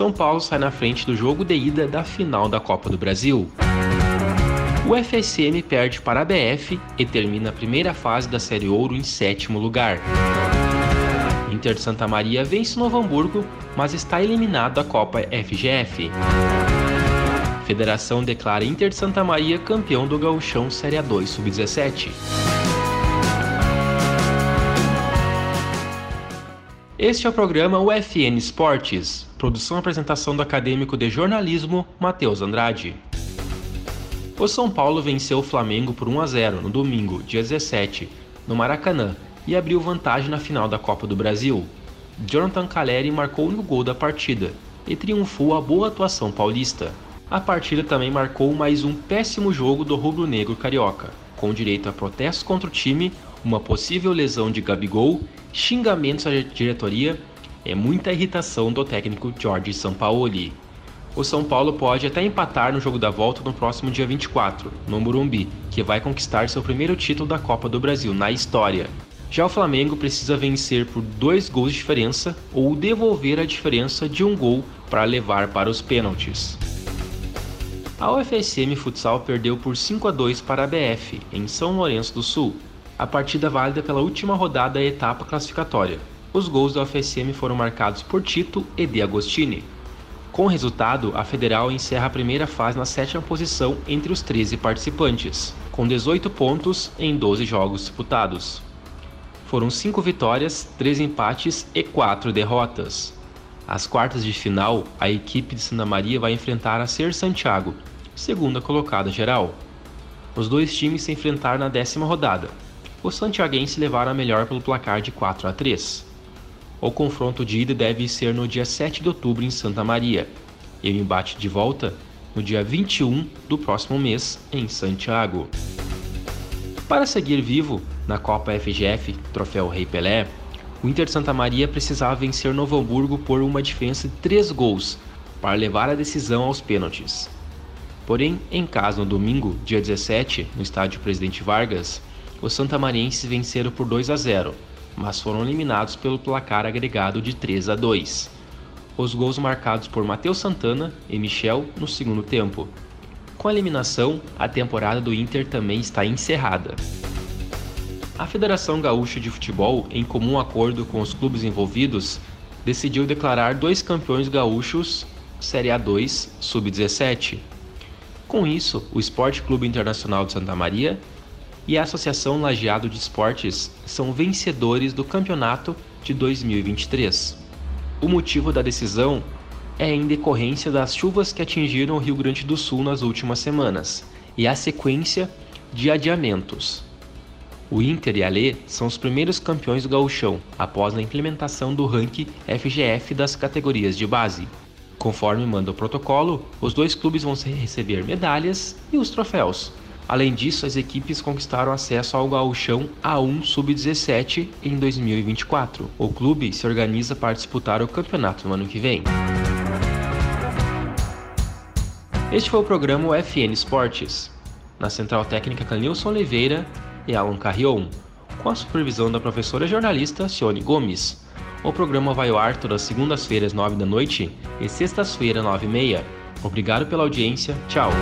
São Paulo sai na frente do jogo de ida da final da Copa do Brasil. O FSM perde para a BF e termina a primeira fase da Série Ouro em sétimo lugar. Inter de Santa Maria vence Novo Hamburgo, mas está eliminado da Copa FGF. Federação declara Inter de Santa Maria campeão do Gauchão Série A2 Sub-17. Este é o programa UFN Esportes, produção e apresentação do acadêmico de jornalismo Matheus Andrade. O São Paulo venceu o Flamengo por 1 a 0 no domingo, dia 17, no Maracanã, e abriu vantagem na final da Copa do Brasil. Jonathan Caleri marcou o gol da partida e triunfou a boa atuação paulista. A partida também marcou mais um péssimo jogo do rubro-negro carioca, com direito a protestos contra o time, uma possível lesão de Gabigol xingamentos à diretoria e muita irritação do técnico Jorge Sampaoli. O São Paulo pode até empatar no jogo da volta no próximo dia 24, no Morumbi, que vai conquistar seu primeiro título da Copa do Brasil na história. Já o Flamengo precisa vencer por dois gols de diferença ou devolver a diferença de um gol para levar para os pênaltis. A UFSM Futsal perdeu por 5 a 2 para a BF, em São Lourenço do Sul, a partida válida pela última rodada da etapa classificatória. Os gols da UFSM foram marcados por Tito e De Agostini. Com o resultado, a Federal encerra a primeira fase na sétima posição entre os 13 participantes, com 18 pontos em 12 jogos disputados. Foram 5 vitórias, 3 empates e 4 derrotas. Às quartas de final, a equipe de Santa Maria vai enfrentar a Ser Santiago, segunda colocada geral. Os dois times se enfrentaram na décima rodada, os santiaguenses levaram a melhor pelo placar de 4 a 3. O confronto de ida deve ser no dia 7 de outubro em Santa Maria e o embate de volta no dia 21 do próximo mês em Santiago. Para seguir vivo na Copa FGF Troféu Rei Pelé, o Inter Santa Maria precisava vencer Novo Hamburgo por uma diferença de 3 gols para levar a decisão aos pênaltis. Porém, em casa no domingo, dia 17, no estádio Presidente Vargas, os santamarienses venceram por 2 a 0, mas foram eliminados pelo placar agregado de 3 a 2. Os gols marcados por Matheus Santana e Michel no segundo tempo. Com a eliminação, a temporada do Inter também está encerrada. A Federação Gaúcha de Futebol, em comum acordo com os clubes envolvidos, decidiu declarar dois campeões gaúchos Série A2 Sub-17. Com isso, o Esporte Clube Internacional de Santa Maria e a Associação Lajeado de Esportes são vencedores do campeonato de 2023. O motivo da decisão é em decorrência das chuvas que atingiram o Rio Grande do Sul nas últimas semanas e a sequência de adiamentos. O Inter e a Lê são os primeiros campeões do gauchão após a implementação do ranking FGF das categorias de base. Conforme manda o protocolo, os dois clubes vão receber medalhas e os troféus, Além disso, as equipes conquistaram acesso ao Gauchão A1 Sub-17 em 2024. O clube se organiza para disputar o campeonato no ano que vem. Este foi o programa FN Esportes, na Central Técnica Canilson Oliveira e Alan Carrion, com a supervisão da professora jornalista Cione Gomes. O programa vai ao ar todas segundas-feiras, 9 da noite e sextas-feiras, 9 e meia. Obrigado pela audiência, tchau!